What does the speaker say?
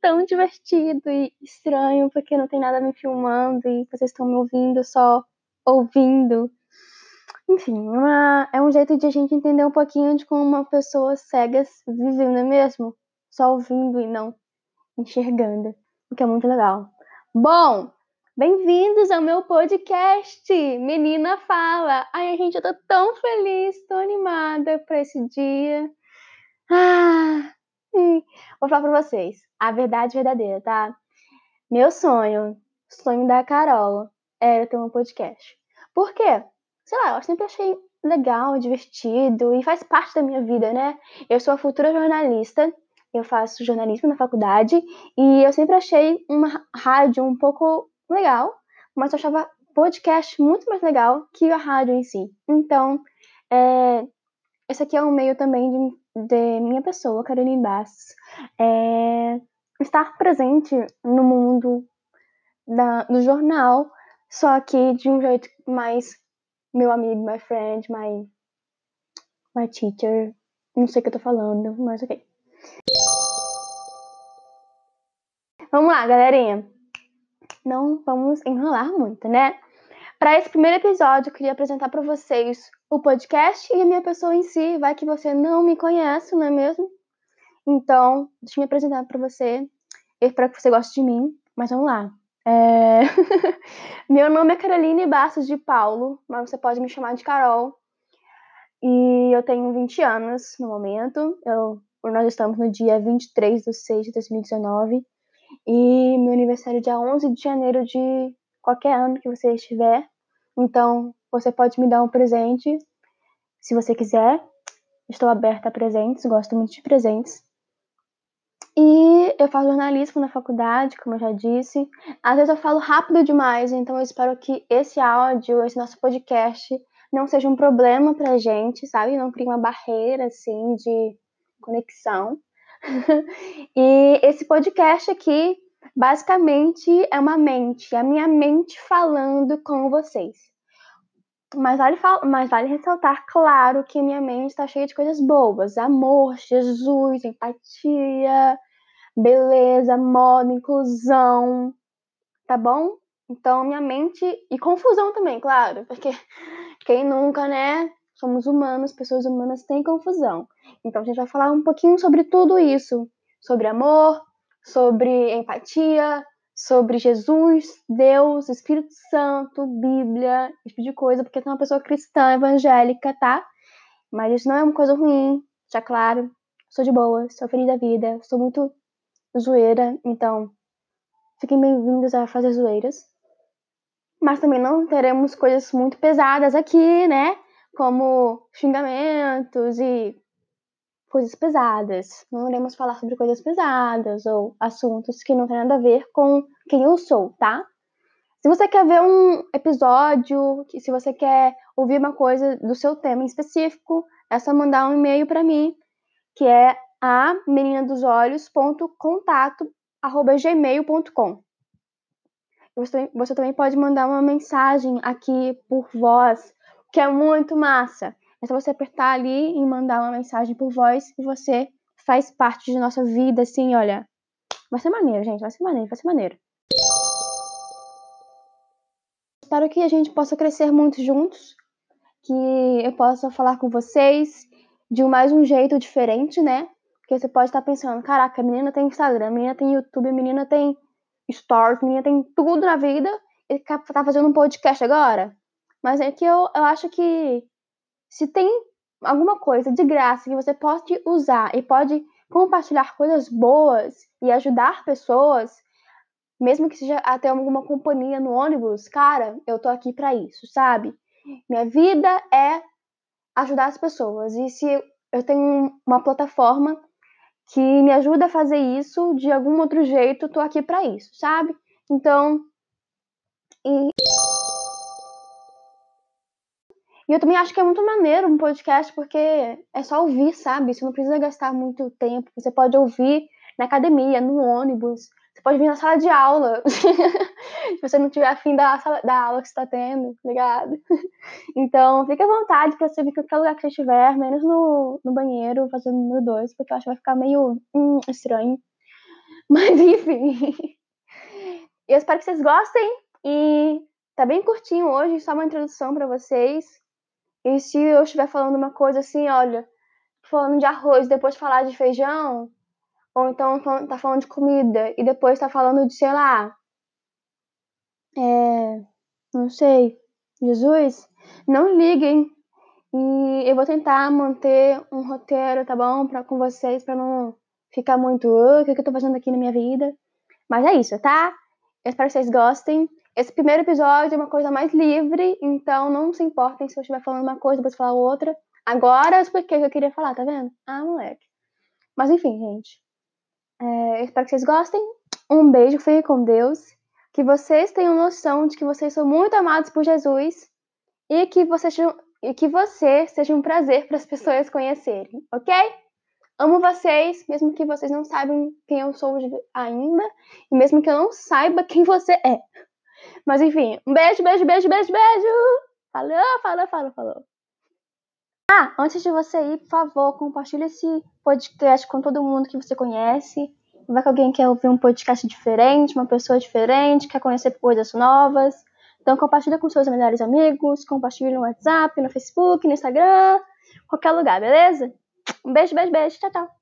tão divertido e estranho, porque não tem nada me filmando e vocês estão me ouvindo só ouvindo. Enfim, uma, é um jeito de a gente entender um pouquinho de como uma pessoa cega vive, não é mesmo? Só ouvindo e não enxergando, o que é muito legal. Bom, bem-vindos ao meu podcast, Menina Fala. Ai, gente, eu tô tão feliz, tô animada pra esse dia. Ah, vou falar pra vocês, a verdade verdadeira, tá? Meu sonho, sonho da Carol, era ter um podcast. Por quê? Sei lá, eu sempre achei legal, divertido e faz parte da minha vida, né? Eu sou a futura jornalista, eu faço jornalismo na faculdade e eu sempre achei uma rádio um pouco legal, mas eu achava podcast muito mais legal que a rádio em si. Então, é, esse aqui é um meio também de, de minha pessoa, Caroline Bastos, é, estar presente no mundo da, do jornal, só que de um jeito mais meu amigo, my friend, my, my teacher. Não sei o que eu tô falando, mas ok. Vamos lá, galerinha. Não vamos enrolar muito, né? Para esse primeiro episódio, eu queria apresentar para vocês o podcast e a minha pessoa em si. Vai que você não me conhece, não é mesmo? Então, deixa eu me apresentar para você. Eu espero que você goste de mim, mas vamos lá. É... Meu nome é Caroline Bastos de Paulo, mas você pode me chamar de Carol. E eu tenho 20 anos no momento. Eu, nós estamos no dia 23 de 6 de 2019. E meu aniversário é dia 11 de janeiro de qualquer ano que você estiver. Então, você pode me dar um presente se você quiser. Estou aberta a presentes, gosto muito de presentes. E eu faço jornalismo na faculdade, como eu já disse. Às vezes eu falo rápido demais, então eu espero que esse áudio, esse nosso podcast, não seja um problema pra gente, sabe? Não crie uma barreira, assim, de conexão. e esse podcast aqui, basicamente, é uma mente, é a minha mente falando com vocês. Mas vale, mas vale ressaltar, claro, que minha mente está cheia de coisas boas: amor, Jesus, empatia, beleza, moda, inclusão, tá bom? Então, minha mente. E confusão também, claro, porque quem nunca, né? Somos humanos, pessoas humanas têm confusão. Então, a gente vai falar um pouquinho sobre tudo isso: sobre amor, sobre empatia, sobre Jesus, Deus, Espírito Santo, Bíblia, esse tipo de coisa, porque eu sou uma pessoa cristã, evangélica, tá? Mas isso não é uma coisa ruim, já claro. Sou de boa, sou feliz da vida, sou muito zoeira, então fiquem bem-vindos a fazer zoeiras. Mas também não teremos coisas muito pesadas aqui, né? Como xingamentos e coisas pesadas. Não iremos falar sobre coisas pesadas ou assuntos que não tem nada a ver com quem eu sou, tá? Se você quer ver um episódio, se você quer ouvir uma coisa do seu tema em específico, é só mandar um e-mail para mim, que é a menina dos olhos.contato@gmail.com. Você, você também pode mandar uma mensagem aqui por voz, que é muito massa. É só você apertar ali e mandar uma mensagem por voz e você faz parte de nossa vida, assim, olha. Vai ser maneiro, gente, vai ser maneiro, vai ser maneiro. Espero que a gente possa crescer muito juntos, que eu possa falar com vocês de mais um jeito diferente, né? Porque você pode estar pensando, caraca, a menina tem Instagram, a menina tem YouTube, a menina tem Stories, a menina tem tudo na vida e tá fazendo um podcast agora. Mas é que eu, eu acho que se tem alguma coisa de graça que você pode usar e pode compartilhar coisas boas e ajudar pessoas, mesmo que seja até alguma companhia no ônibus, cara, eu tô aqui para isso, sabe? Minha vida é ajudar as pessoas. E se eu tenho uma plataforma que me ajuda a fazer isso de algum outro jeito, tô aqui para isso, sabe? Então, e... e eu também acho que é muito maneiro um podcast porque é só ouvir, sabe? Você não precisa gastar muito tempo, você pode ouvir na academia, no ônibus, você pode vir na sala de aula. Se você não tiver afim da, sala, da aula que você está tendo, ligado? Então, fique à vontade para você vir em qualquer lugar que você estiver, menos no, no banheiro, fazendo número dois, porque eu acho que vai ficar meio hum, estranho. Mas enfim. Eu espero que vocês gostem e tá bem curtinho hoje, só uma introdução para vocês. E se eu estiver falando uma coisa assim, olha, falando de arroz, depois falar de feijão, ou então tá falando de comida e depois tá falando de, sei lá, é, não sei, Jesus, não liguem. E eu vou tentar manter um roteiro, tá bom? Pra, com vocês, pra não ficar muito, o que, que eu tô fazendo aqui na minha vida. Mas é isso, tá? Eu espero que vocês gostem. Esse primeiro episódio é uma coisa mais livre, então não se importem se eu estiver falando uma coisa, depois falar outra. Agora eu expliquei o que eu queria falar, tá vendo? Ah, moleque. Mas enfim, gente. É, espero que vocês gostem. Um beijo, fiquem com Deus. Que vocês tenham noção de que vocês são muito amados por Jesus e que, e que você seja um prazer para as pessoas conhecerem, ok? Amo vocês, mesmo que vocês não saibam quem eu sou ainda, e mesmo que eu não saiba quem você é. Mas enfim, um beijo, beijo, beijo, beijo, beijo! Falou, falou, falou, falou. Ah, antes de você ir, por favor, compartilhe esse podcast com todo mundo que você conhece. Vai que alguém quer ouvir um podcast diferente, uma pessoa diferente, quer conhecer coisas novas. Então compartilha com seus melhores amigos, compartilha no WhatsApp, no Facebook, no Instagram, qualquer lugar, beleza? Um beijo, beijo, beijo. Tchau, tchau.